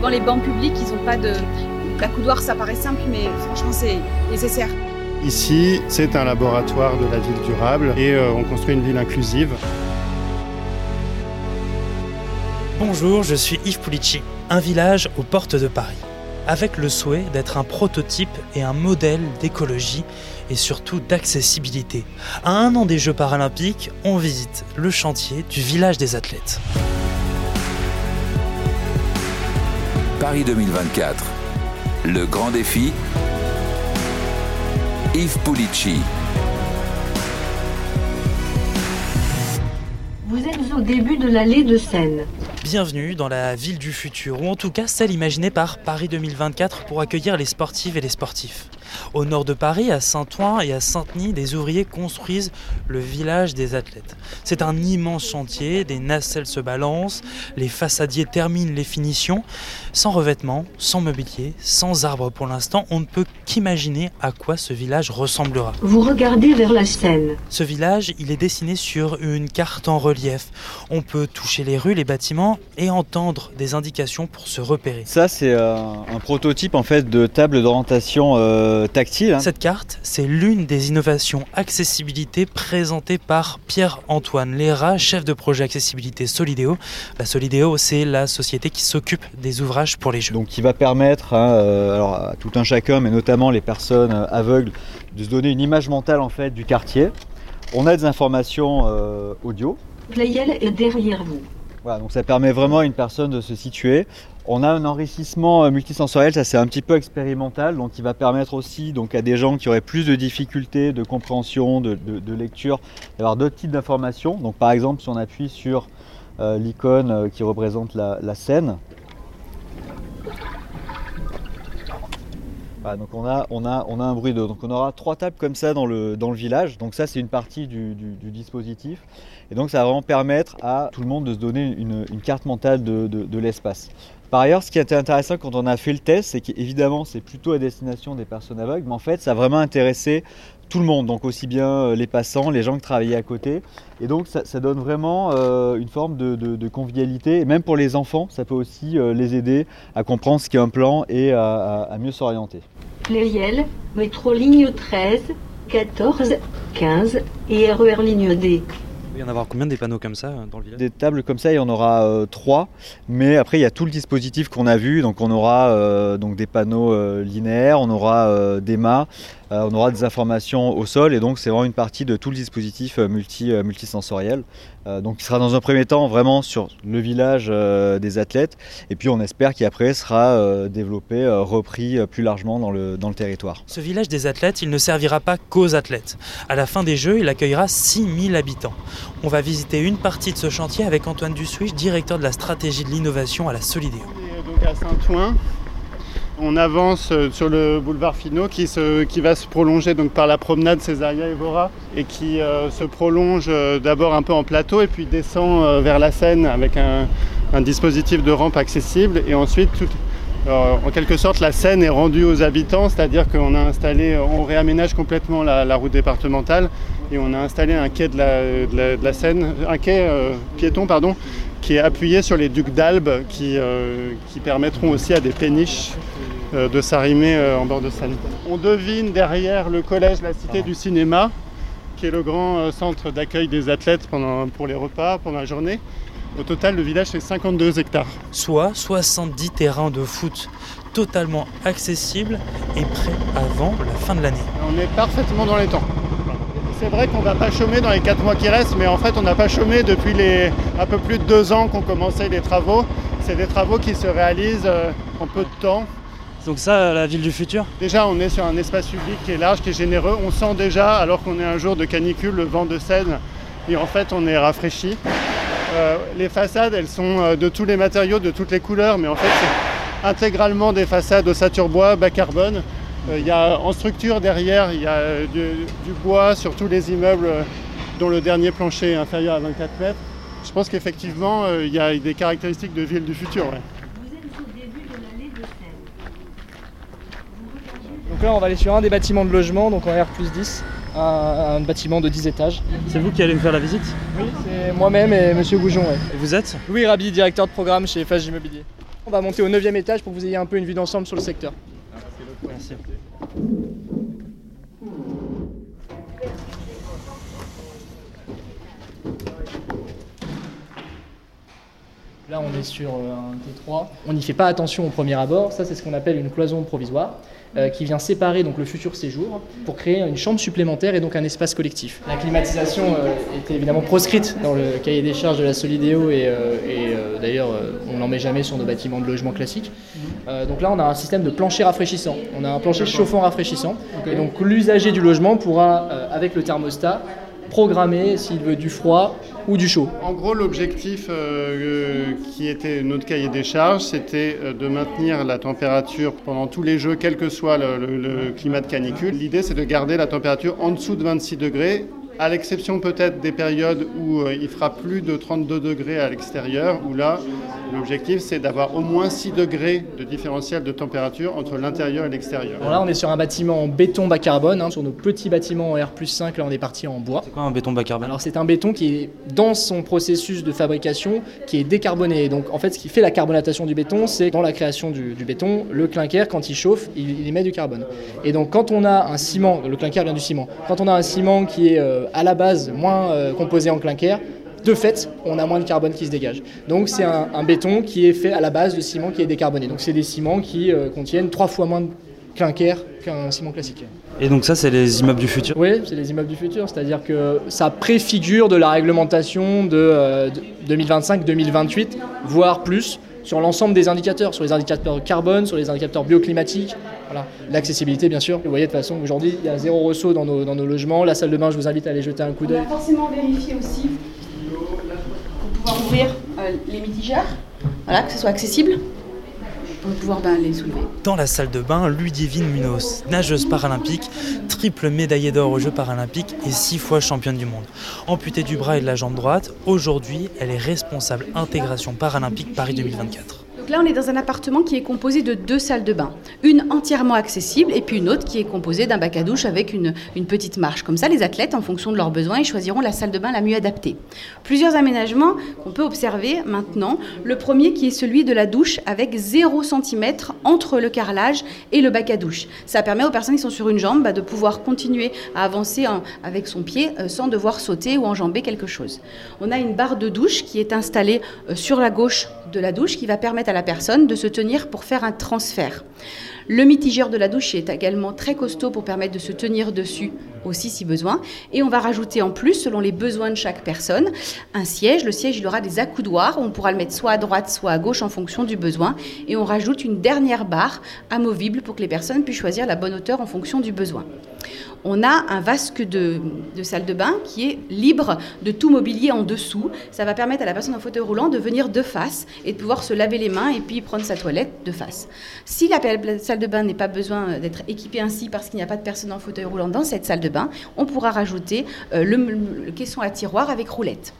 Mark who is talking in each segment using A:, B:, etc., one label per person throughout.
A: Souvent, les bancs publics, ils n'ont pas de. La coudoir, ça paraît simple, mais franchement, c'est nécessaire.
B: Ici, c'est un laboratoire de la ville durable et euh, on construit une ville inclusive.
C: Bonjour, je suis Yves Pulici, un village aux portes de Paris, avec le souhait d'être un prototype et un modèle d'écologie et surtout d'accessibilité. À un an des Jeux paralympiques, on visite le chantier du village des athlètes.
D: Paris 2024. Le grand défi. Yves Pulici.
E: Vous êtes au début de l'allée de Seine.
C: Bienvenue dans la ville du futur, ou en tout cas celle imaginée par Paris 2024 pour accueillir les sportives et les sportifs. Au nord de Paris, à Saint-Ouen et à Saint-Denis, des ouvriers construisent le village des athlètes. C'est un immense chantier, des nacelles se balancent, les façadiers terminent les finitions. Sans revêtement, sans mobilier, sans arbres pour l'instant, on ne peut qu'imaginer à quoi ce village ressemblera.
E: Vous regardez vers la Seine.
C: Ce village, il est dessiné sur une carte en relief. On peut toucher les rues, les bâtiments et entendre des indications pour se repérer.
F: Ça, c'est euh, un prototype en fait de table d'orientation euh, tactile. hein.
C: Cette carte, c'est l'une des innovations accessibilité présentées par Pierre-Antoine Léra, chef de projet accessibilité Solidéo. La Solidéo, c'est la société qui s'occupe des ouvrages pour les jeux.
F: Donc, qui va permettre hein, euh, alors, à tout un chacun, mais notamment les personnes euh, aveugles, de se donner une image mentale en fait du quartier. On a des informations euh, audio.
E: Playel est derrière vous?
F: Voilà, donc ça permet vraiment à une personne de se situer. On a un enrichissement euh, multisensoriel, ça c'est un petit peu expérimental, donc qui va permettre aussi donc, à des gens qui auraient plus de difficultés de compréhension, de, lecture, d'avoir d'autres types d'informations. Donc par exemple, si on appuie sur euh, l'icône euh, qui représente la scène, donc on a, un bruit d'eau. Donc on aura trois tables comme ça dans le, village. Donc ça c'est une partie du, dispositif. Et donc ça va vraiment permettre à tout le monde de se donner une, carte mentale de l'espace. Par ailleurs, ce qui était intéressant quand on a fait le test, c'est qu'évidemment c'est plutôt à destination des personnes aveugles, mais en fait ça a vraiment intéressé tout le monde, donc aussi bien euh, les passants, les gens qui travaillaient à côté. Et donc ça, ça donne vraiment euh, une forme de, de- de convivialité. Et même pour les enfants, ça peut aussi euh, les aider à comprendre ce qu'est un plan et à- à- à mieux s'orienter.
E: Playel, métro ligne 13, 14, 15 et RER ligne D.
C: Il va y en avoir combien des panneaux comme ça dans le village?
F: Des tables comme ça, il y en aura euh, trois, mais après il y a tout le dispositif qu'on a vu, donc on aura euh, donc des panneaux euh, linéaires, on aura euh, des mâts, on aura des informations au sol, et donc c'est vraiment une partie de tout le dispositif euh, multi, euh, multisensoriel. Euh, donc il sera dans un premier temps vraiment sur le village euh, des athlètes, et puis on espère qu'après sera euh, développé, euh, repris euh, plus largement dans le, dans le territoire.
C: Ce village des athlètes, il ne servira pas qu'aux athlètes. À la fin des Jeux, il accueillera 6000 habitants. On va visiter une partie de ce chantier avec Antoine Dussuich, directeur de la stratégie de l'innovation à la Solidéo.
B: On est donc à Saint-Ouen. On avance euh, sur le boulevard Finot qui, va se prolonger par la promenade Césaria Evora et qui euh, se prolonge euh, d'abord un peu en plateau et puis descend vers la Seine avec un, dispositif de rampe accessible et ensuite en quelque sorte la Seine est rendue aux habitants, c'est-à-dire qu'on a installé, on réaménage complètement la, route départementale et on a installé un quai de la, Seine, un quai piéton pardon, qui est appuyé sur les ducs d'Albe qui, permettront aussi à des péniches de s'arrimer euh, en bord de Seine. On devine derrière le collège La Cité du Cinéma, qui est le grand euh, centre d'accueil des athlètes pendant, pour les repas, pendant la journée. Au total, le village fait 52 hectares.
C: Soit 70 terrains de foot totalement accessibles et prêts avant la fin de l'année.
B: On est parfaitement dans les temps. C'est vrai qu'on ne va pas chômer dans les 4 mois qui restent, mais en fait on n'a pas chômé depuis les un peu plus de 2 ans qu'on commençait les travaux. C'est des travaux qui se réalisent euh, en peu de temps.
C: Donc ça, la ville du futur
B: Déjà, on est sur un espace public qui est large, qui est généreux. On sent déjà, alors qu'on est un jour de canicule, le vent de Seine, et en fait, on est rafraîchi. Euh, les façades, elles sont euh, de tous les matériaux, de toutes les couleurs, mais en fait, c'est intégralement des façades ossature bois, bas carbone. Euh, Il y a en structure derrière, il y a du, bois sur tous les immeubles, dont le dernier plancher est inférieur à 24 mètres. Je pense qu'effectivement, il y a des caractéristiques de ville du futur.
E: Vous êtes au début de l'allée de Seine.
G: Donc là, on va aller sur un des bâtiments de logement, donc en R plus 10, un, un bâtiment de 10 étages.
C: C'est vous qui allez me faire la visite
G: Oui, c'est moi-même et Monsieur Goujon. ouais.
C: Et vous êtes
G: Louis Rabi, directeur de programme chez Fage Immobilier. On va monter au 9 étage pour que vous ayez un peu une vue d'ensemble sur le secteur.
C: Merci.
G: Là, on est sur euh, un T3. On n'y fait pas attention au premier abord. Ça, c'est ce qu'on appelle une cloison provisoire euh, qui vient séparer donc, le futur séjour pour créer une chambre supplémentaire et donc un espace collectif. La climatisation euh, était évidemment proscrite dans le cahier des charges de la Solidéo et, euh, et, euh, d'ailleurs, on n'en met jamais sur nos bâtiments de logement classiques. Euh, donc là, on a un système de plancher rafraîchissant. On a un plancher chauffant rafraîchissant. Et donc l'usager du logement pourra, avec le thermostat, programmer s'il veut du froid ou du chaud.
B: En gros, l'objectif euh, euh, qui était notre cahier des charges, c'était euh, de maintenir la température pendant tous les jeux, quel que soit le, le- le climat de canicule. L'idée, c'est de garder la température en dessous de 26 degrés, à l'exception peut-être des périodes où euh, il fera plus de 32 degrés à l'extérieur, où là, l'objectif, c'est d'avoir au moins 6 degrés de différentiel de température entre l'intérieur et l'extérieur.
G: Alors là, on est sur un bâtiment en béton bas carbone. hein. Sur nos petits bâtiments en R5, là, on est parti en bois.
C: C'est quoi un béton bas carbone?
G: Alors c'est un béton qui est dans son processus de fabrication qui est décarboné. Donc en fait ce qui fait la carbonatation du béton, c'est dans la création du, du béton, le clinker quand il chauffe, il, il émet du carbone. Et donc quand on a un ciment, le clinker vient du ciment, quand on a un ciment qui est euh, à la base moins euh, composé en clinker, de fait, on a moins de carbone qui se dégage. Donc c'est un, un béton qui est fait à la base de ciment qui est décarboné. Donc c'est des ciments qui euh, contiennent trois fois moins de clinker qu'un ciment classique.
C: Et donc ça, c'est les immeubles du futur?
G: Oui, c'est les immeubles du futur, c'est-à-dire que ça préfigure de la réglementation de, euh, de 2025-2028, voire plus, sur l'ensemble des indicateurs, sur les indicateurs carbone, sur les indicateurs bioclimatiques, voilà. l'accessibilité bien sûr. Vous voyez de toute façon, aujourd'hui, il y a zéro ressaut dans nos, logements. La salle de bain, je vous invite à aller jeter un coup
A: On
G: d'œil.
A: a forcément vérifié aussi pour pouvoir ouvrir euh, les mitigeurs, voilà, que ce soit accessible, pour pouvoir ben, les soulever.
C: Dans la salle de bain, Ludivine Munoz, nageuse paralympique, triple médaillée d'or aux Jeux paralympiques et six fois championne du monde. Amputée du bras et de la jambe droite, aujourd'hui, elle est responsable intégration paralympique Paris 2024.
A: Là, on est dans un appartement qui est composé de deux salles de bain. Une entièrement accessible et puis une autre qui est composée d'un bac à douche avec une, petite marche. Comme ça, les athlètes, en fonction de leurs besoins, ils choisiront la salle de bain la mieux adaptée. Plusieurs aménagements qu'on peut observer maintenant. Le premier qui est celui de la douche avec 0 cm entre le carrelage et le bac à douche. Ça permet aux personnes qui sont sur une jambe bah, de pouvoir continuer à avancer avec son pied euh, sans devoir sauter ou enjamber quelque chose. On a une barre de douche qui est installée euh, sur la gauche de la douche qui va permettre à la personne de se tenir pour faire un transfert. Le mitigeur de la douche est également très costaud pour permettre de se tenir dessus aussi si besoin. Et on va rajouter en plus, selon les besoins de chaque personne, un siège. Le siège, il aura des accoudoirs. On pourra le mettre soit à droite, soit à gauche en fonction du besoin. Et on rajoute une dernière barre amovible pour que les personnes puissent choisir la bonne hauteur en fonction du besoin. On a un vasque de, salle de bain qui est libre de tout mobilier en dessous. Ça va permettre à la personne en fauteuil roulant de venir de face et de pouvoir se laver les mains et puis prendre sa toilette de face. Si la, salle de bain n'est pas besoin d'être équipée ainsi parce qu'il n'y a pas de personne en fauteuil roulant dans cette salle de bain, on pourra rajouter euh, le caisson à tiroir avec roulette.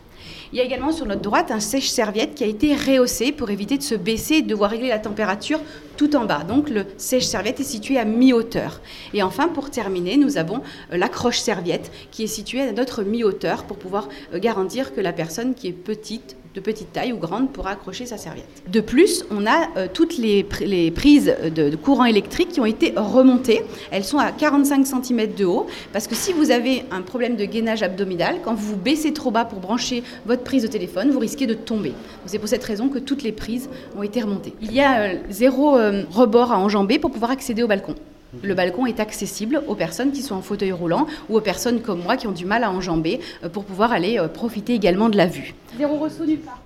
A: Il y a également sur notre droite un sèche-serviette qui a été rehaussé pour éviter de se baisser et de devoir régler la température tout en bas. Donc le sèche-serviette est situé à mi-hauteur. Et enfin, pour terminer, nous avons euh, l'accroche-serviette qui est située à notre mi-hauteur pour pouvoir euh, garantir que la personne qui est petite de petite taille ou grande pourra accrocher sa serviette. De plus, on a euh, toutes les, pr- les prises de, courant électrique qui ont été remontées. Elles sont à 45 cm de haut parce que si vous avez un problème de gainage abdominal, quand vous vous baissez trop bas pour brancher votre prise de téléphone, vous risquez de tomber. C'est pour cette raison que toutes les prises ont été remontées. Il y a euh, zéro euh, rebord à enjamber pour pouvoir accéder au balcon. Le balcon est accessible aux personnes qui sont en fauteuil roulant ou aux personnes comme moi qui ont du mal à enjamber euh, pour pouvoir aller euh, profiter également de la vue. Zéro ressaut nulle part.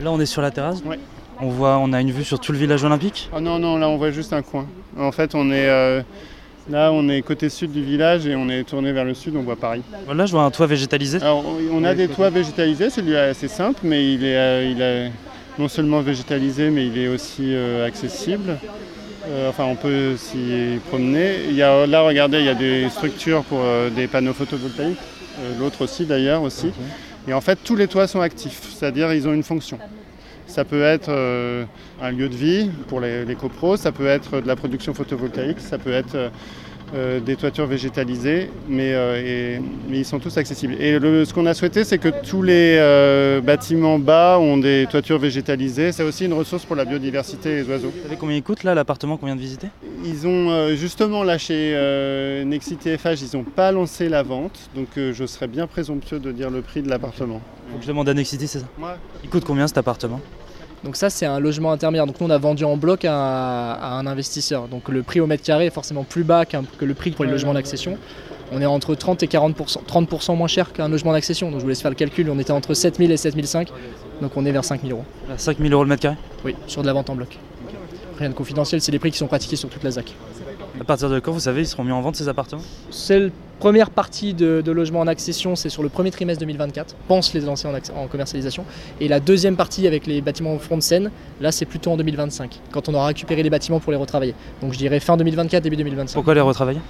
C: Là, on est sur la terrasse.
B: Ouais.
C: On voit, on a une vue sur tout le village olympique.
B: Oh non, non, là on voit juste un coin. En fait, on est euh, là, on est côté sud du village et on est tourné vers le sud, on voit Paris.
C: Là, je vois un toit végétalisé.
B: Alors, on a des toits végétalisés, celui est assez simple, mais il est, euh, il est non seulement végétalisé, mais il est aussi euh, accessible. Euh, enfin, on peut s'y promener. Il y a, là, regardez, il y a des structures pour euh, des panneaux photovoltaïques, euh, l'autre aussi d'ailleurs aussi. Et en fait, tous les toits sont actifs, c'est-à-dire ils ont une fonction. Ça peut être un lieu de vie pour les, les copros, ça peut être de la production photovoltaïque, ça peut être euh, des toitures végétalisées, mais, euh, et- mais ils sont tous accessibles. Et le- ce qu'on a souhaité, c'est que tous les euh, bâtiments bas ont des toitures végétalisées. C'est aussi une ressource pour la biodiversité et les oiseaux.
C: Vous savez combien il coûte là l'appartement qu'on vient de visiter?
B: Ils ont justement là chez euh, Nexi TFH, ils n'ont pas lancé la vente, donc je serais bien présomptueux de dire le prix de l'appartement.
C: Faut que je demande à Nexity, c'est ça?
B: Ouais.
C: Il coûte combien cet appartement?
G: Donc ça c'est un logement intermédiaire. Donc nous on a vendu en bloc à, à un investisseur. Donc le prix au mètre carré est forcément plus bas que le prix pour les logements d'accession. On est entre 30 et 40%, 30% moins cher qu'un logement d'accession. Donc je vous laisse faire le calcul, on était entre 7000 et 7005. Donc on est vers 5000 euros.
C: 5000 euros le mètre carré?
G: Oui, sur de la vente en bloc. Rien de confidentiel, c'est les prix qui sont pratiqués sur toute la ZAC.
C: À partir de quand, vous savez, ils seront mis en vente ces appartements?
G: C'est la première partie de, de logement en accession, c'est sur le premier trimestre 2024, pense les lancer en, commercialisation. Et la deuxième partie avec les bâtiments au front de scène, là c'est plutôt en 2025, quand on aura récupéré les bâtiments pour les retravailler. Donc je dirais fin 2024, début 2025.
C: Pourquoi les retravailler?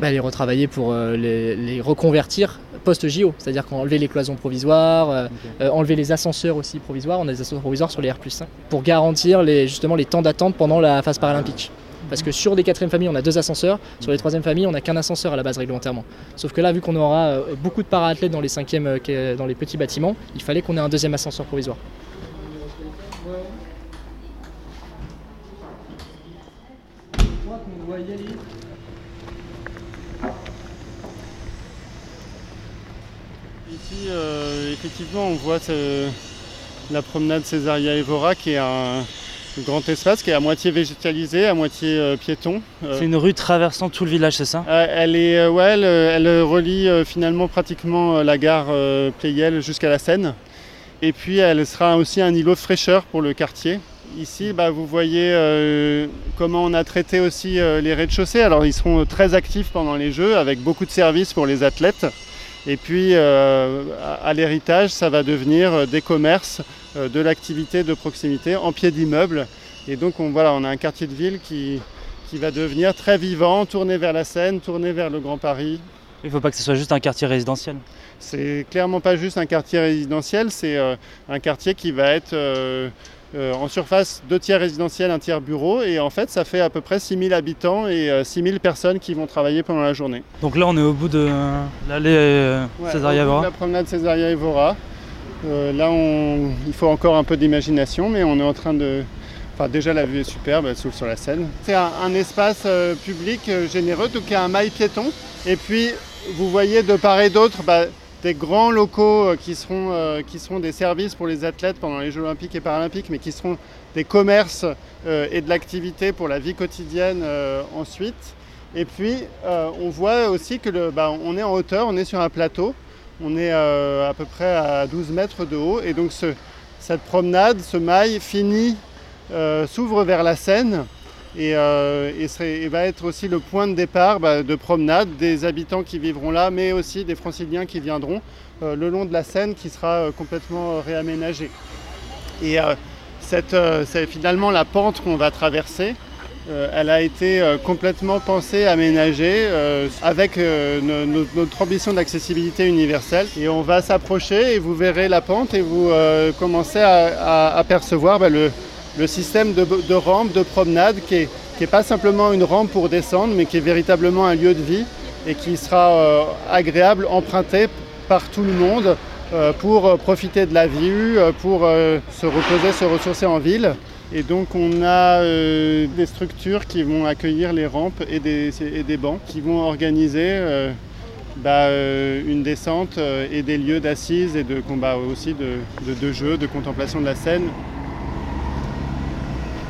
G: Bah, les retravailler pour euh, les, les reconvertir post-JO, c'est-à-dire qu'enlever les cloisons provisoires, euh, euh, enlever les ascenseurs aussi provisoires, on a des ascenseurs provisoires sur les R5, pour garantir les, justement les temps d'attente pendant la phase paralympique. Parce que sur des quatrièmes familles, on a deux ascenseurs, sur les troisièmes familles, on n'a qu'un ascenseur à la base réglementairement. Sauf que là, vu qu'on aura euh, beaucoup de para-athlètes dans les cinquièmes, euh, qui- dans les petits bâtiments, il fallait qu'on ait un deuxième ascenseur provisoire.
B: Ici, euh, effectivement, on voit la promenade Césaria Evora qui est un grand espace qui est à moitié végétalisé, à moitié euh, piéton. Euh,
C: C'est une rue traversant tout le village, c'est ça?
B: euh, elle, est, ouais, elle, elle relie finalement pratiquement la gare Pleyel jusqu'à la Seine. Et puis elle sera aussi un îlot de fraîcheur pour le quartier. Ici, bah, vous voyez comment on a traité aussi les rez-de-chaussée. Alors ils seront très actifs pendant les Jeux avec beaucoup de services pour les athlètes. Et puis à, à l'héritage, ça va devenir des commerces, de l'activité de proximité en pied d'immeuble. Et donc on, voilà, on a un quartier de ville qui, qui va devenir très vivant, tourné vers la Seine, tourné vers le Grand Paris.
C: Il ne faut pas que ce soit juste un quartier résidentiel.
B: C'est clairement pas juste un quartier résidentiel, c'est euh, un quartier qui va être euh, euh, en surface deux tiers résidentiel, un tiers bureau. Et en fait, ça fait à peu près 6000 habitants et euh, 6000 personnes qui vont travailler pendant la journée.
C: Donc là, on est au bout de l'allée euh, Césaria Evora.
B: La promenade Césaria Evora. Euh, là, il faut encore un peu d'imagination, mais on est en train de. Enfin, déjà, la vue est superbe, elle s'ouvre sur la Seine. C'est un, espace euh, public euh, généreux, donc il y a un mail piéton. Et puis, vous voyez de part et d'autre bah, des grands locaux qui, seront, des services pour les athlètes pendant les Jeux Olympiques et Paralympiques, mais qui seront des commerces et de l'activité pour la vie quotidienne ensuite. Et puis, on voit aussi que bah, on est en hauteur, on est sur un plateau. On est euh, à peu près à 12 mètres de haut et donc ce- cette promenade, ce mail finit, euh, s'ouvre vers la Seine et, euh, et va être aussi le point de départ bah, de promenade des habitants qui vivront là, mais aussi des franciliens qui viendront le long de la Seine qui sera complètement réaménagée. Et c'est finalement la pente qu'on va traverser. Euh, elle a été euh, complètement pensée, aménagée euh, avec no- no- notre ambition d'accessibilité universelle. Et on va s'approcher et vous verrez la pente et vous commencez à, apercevoir bah, le, système de, rampe, de promenade qui est, qui est pas simplement une rampe pour descendre, mais qui est véritablement un lieu de vie et qui sera agréable, emprunté par tout le monde pour profiter de la vue, pour se reposer, se ressourcer en ville. Et donc on a euh, des structures qui vont accueillir les rampes et des, et des bancs, qui vont organiser euh, bah, euh, une descente euh, et des lieux d'assises et de combat aussi, de, de, de jeux, de contemplation de la scène.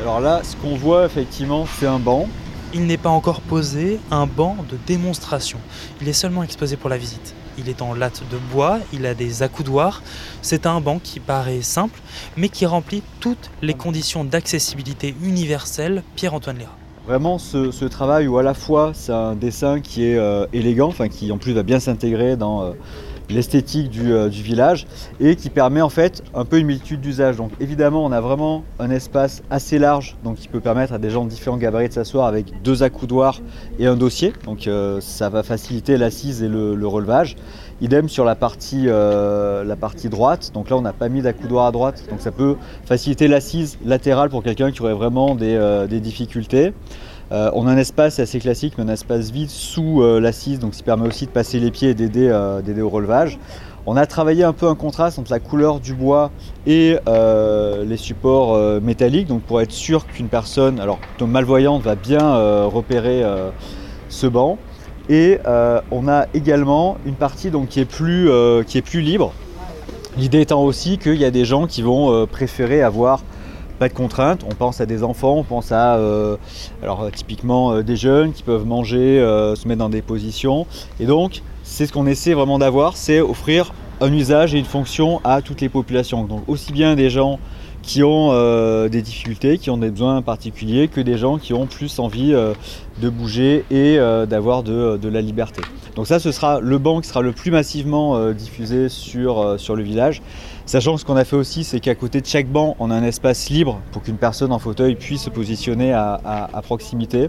F: Alors là, ce qu'on voit effectivement, c'est un banc.
C: Il n'est pas encore posé un banc de démonstration. Il est seulement exposé pour la visite. Il est en latte de bois, il a des accoudoirs. C'est un banc qui paraît simple, mais qui remplit toutes les conditions d'accessibilité universelle Pierre-Antoine Léra.
F: Vraiment ce, travail où à la fois c'est un dessin qui est euh, élégant, enfin qui en plus va bien s'intégrer dans euh, l'esthétique du, euh, du village et qui permet en fait un peu une multitude d'usages. Donc évidemment on a vraiment un espace assez large donc qui peut permettre à des gens de différents gabarits de s'asseoir avec deux accoudoirs et un dossier. Donc euh, ça va faciliter l'assise et le, le relevage. Idem sur la partie, euh, la partie droite. Donc là, on n'a pas mis d'accoudoir à droite. Donc ça peut faciliter l'assise latérale pour quelqu'un qui aurait vraiment des difficultés. Euh, on a un espace assez classique, mais un espace vide sous euh, l'assise, donc qui permet aussi de passer les pieds et d'aider euh, d'aider au relevage. On a travaillé un peu un contraste entre la couleur du bois et les supports métalliques, donc pour être sûr qu'une personne, alors plutôt malvoyante, va bien repérer ce banc. Et on a également une partie qui, est plus, qui est plus libre. L'idée étant aussi qu'il y a des gens qui vont préférer avoir pas de contraintes. On pense à des enfants, on pense à euh, alors, euh, typiquement euh, des jeunes qui peuvent manger, se mettre dans des positions. Et donc, c'est ce qu'on essaie vraiment d'avoir, c'est offrir un usage et une fonction à toutes les populations. Donc aussi bien des gens qui ont des difficultés, qui ont des besoins particuliers, que des gens qui ont plus envie de bouger et d'avoir de, la liberté. Donc ça, ce sera le banc qui sera le plus massivement diffusé sur le village. Sachant que ce qu'on a fait aussi, c'est qu'à côté de chaque banc, on a un espace libre pour qu'une personne en fauteuil puisse se positionner à, proximité.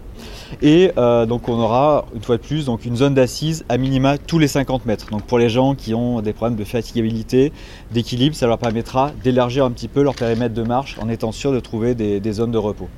F: Et euh, donc on aura, une fois de plus, donc une zone d'assise à minima tous les 50 mètres. Donc pour les gens qui ont des problèmes de fatigabilité, d'équilibre, ça leur permettra d'élargir un petit peu leur périmètre de marche en étant sûr de trouver des, zones de repos.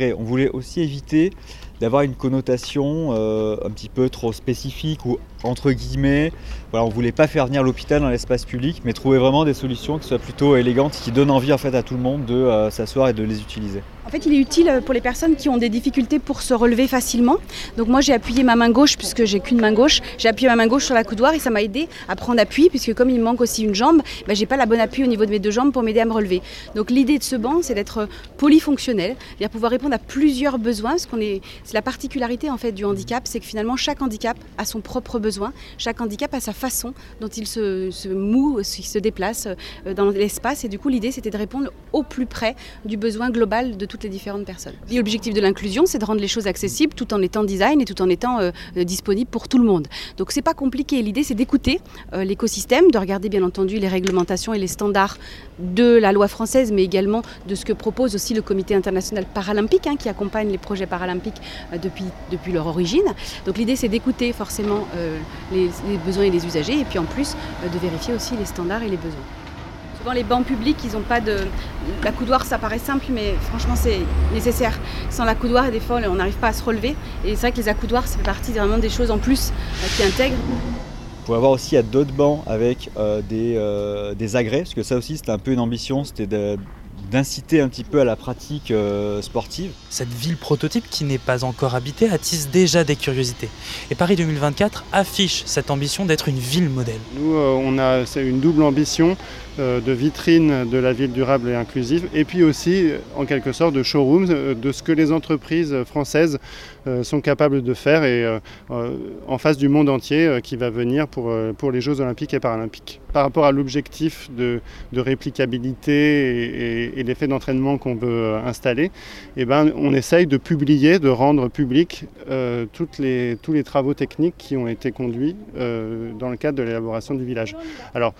F: On voulait aussi éviter d'avoir une connotation euh, un petit peu trop spécifique ou entre guillemets. Voilà, on voulait pas faire venir l'hôpital dans l'espace public, mais trouver vraiment des solutions qui soient plutôt élégantes, qui donnent envie en fait à tout le monde de euh, s'asseoir et de les utiliser.
A: En fait, il est utile pour les personnes qui ont des difficultés pour se relever facilement. Donc moi, j'ai appuyé ma main gauche puisque j'ai qu'une main gauche. J'ai appuyé ma main gauche sur la coudoir et ça m'a aidé à prendre appui puisque comme il me manque aussi une jambe, ben, j'ai pas la bonne appui au niveau de mes deux jambes pour m'aider à me relever. Donc l'idée de ce banc, c'est d'être polyfonctionnel, c'est-à-dire pouvoir répondre à plusieurs besoins. Qu'on est, c'est la particularité en fait du handicap, c'est que finalement chaque handicap a son propre besoin, chaque handicap a sa façon dont il se, se moue, il se déplace euh, dans l'espace. Et du coup, l'idée, c'était de répondre au plus près du besoin global de toutes les différentes personnes. L'objectif de l'inclusion, c'est de rendre les choses accessibles tout en étant design et tout en étant euh, euh, disponible pour tout le monde. Donc c'est pas compliqué. L'idée, c'est d'écouter euh, l'écosystème, de regarder bien entendu les réglementations et les standards de la loi française, mais également de ce que propose aussi le Comité international paralympique, hein, qui accompagne les projets paralympiques euh, depuis, depuis leur origine. Donc l'idée, c'est d'écouter forcément euh, les, les besoins et les usagers, et puis en plus euh, de vérifier aussi les standards et les besoins. Souvent, les bancs publics, ils n'ont pas de. La coudoir, ça paraît simple, mais franchement, c'est nécessaire. Sans la coudoir, des fois, on n'arrive pas à se relever. Et c'est vrai que les accoudoirs, ça fait partie vraiment des choses en plus euh, qui intègrent.
F: Vous pouvez avoir aussi à d'autres bancs avec euh, des, euh, des agrès, parce que ça aussi c'était un peu une ambition, c'était de- d'inciter un petit peu à la pratique euh, sportive.
C: Cette ville prototype qui n'est pas encore habitée attise déjà des curiosités. Et Paris 2024 affiche cette ambition d'être une ville modèle.
B: Nous, euh, on a c'est une double ambition de vitrine de la ville durable et inclusive, et puis aussi, euh, en quelque sorte, de showroom euh, de ce que les entreprises françaises euh, sont capables de faire et euh, euh, en face du monde entier euh, qui va venir pour, euh, pour les Jeux olympiques et paralympiques. Par rapport à l'objectif de, réplicabilité et, et- et l'effet d'entraînement qu'on veut euh, installer, eh ben, on essaye de publier, de rendre public euh, les, tous les travaux techniques qui ont été conduits euh, dans le cadre de l'élaboration du village. Alors,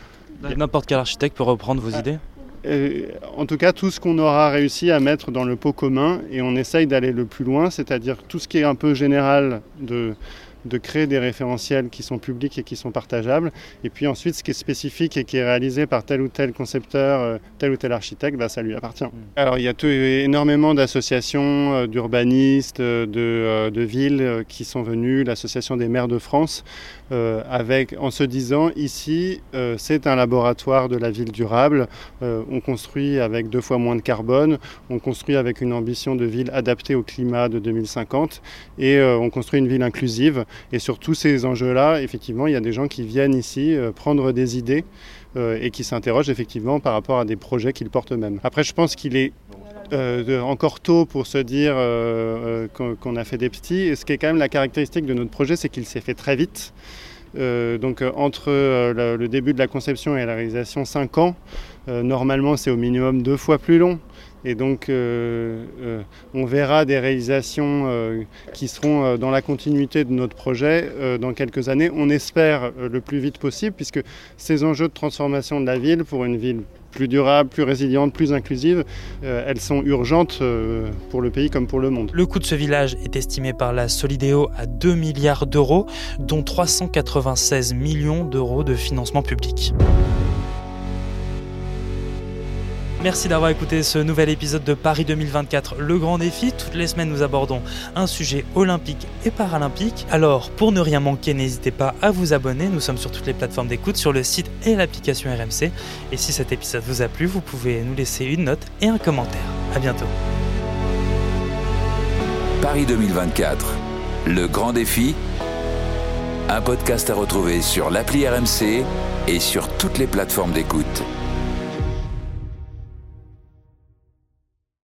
C: N'importe quel architecte peut reprendre vos idées
B: euh, en tout cas, tout ce qu'on aura réussi à mettre dans le pot commun, et on essaye d'aller le plus loin, c'est-à-dire tout ce qui est un peu général de de créer des référentiels qui sont publics et qui sont partageables. Et puis ensuite, ce qui est spécifique et qui est réalisé par tel ou tel concepteur, euh, tel ou tel architecte, bah, ça lui appartient. Alors il y a tout- énormément d'associations, euh, d'urbanistes, euh, de, de villes qui sont venues, l'association des maires de France, euh, avec, en se disant ici, euh, c'est un laboratoire de la ville durable, euh, on construit avec deux fois moins de carbone, on construit avec une ambition de ville adaptée au climat de 2050 et on construit une ville inclusive. Et sur tous ces enjeux-là, effectivement, il y a des gens qui viennent ici euh, prendre des idées euh, et qui s'interrogent effectivement par rapport à des projets qu'ils portent eux-mêmes. Après, je pense qu'il est euh, encore tôt pour se dire qu'on a fait des petits. Et ce qui est quand même la caractéristique de notre projet, c'est qu'il s'est fait très vite. Donc entre le, le début de la conception et la réalisation, 5 ans, normalement c'est au minimum deux fois plus long. Et donc euh, euh, on verra des réalisations euh, qui seront dans la continuité de notre projet dans quelques années. On espère le plus vite possible puisque ces enjeux de transformation de la ville pour une ville plus durable, plus résiliente, plus inclusive, elles sont urgentes pour le pays comme pour le monde.
C: Le coût de ce village est estimé par la Solideo à 2 milliards d'euros, dont 396 millions d'euros de financement public. Merci d'avoir écouté ce nouvel épisode de Paris 2024, le grand défi. Toutes les semaines, nous abordons un sujet olympique et paralympique. Alors, pour ne rien manquer, n'hésitez pas à vous abonner. Nous sommes sur toutes les plateformes d'écoute, sur le site et l'application RMC. Et si cet épisode vous a plu, vous pouvez nous laisser une note et un commentaire. À bientôt.
D: Paris 2024, le grand défi. Un podcast à retrouver sur l'appli RMC et sur toutes les plateformes d'écoute.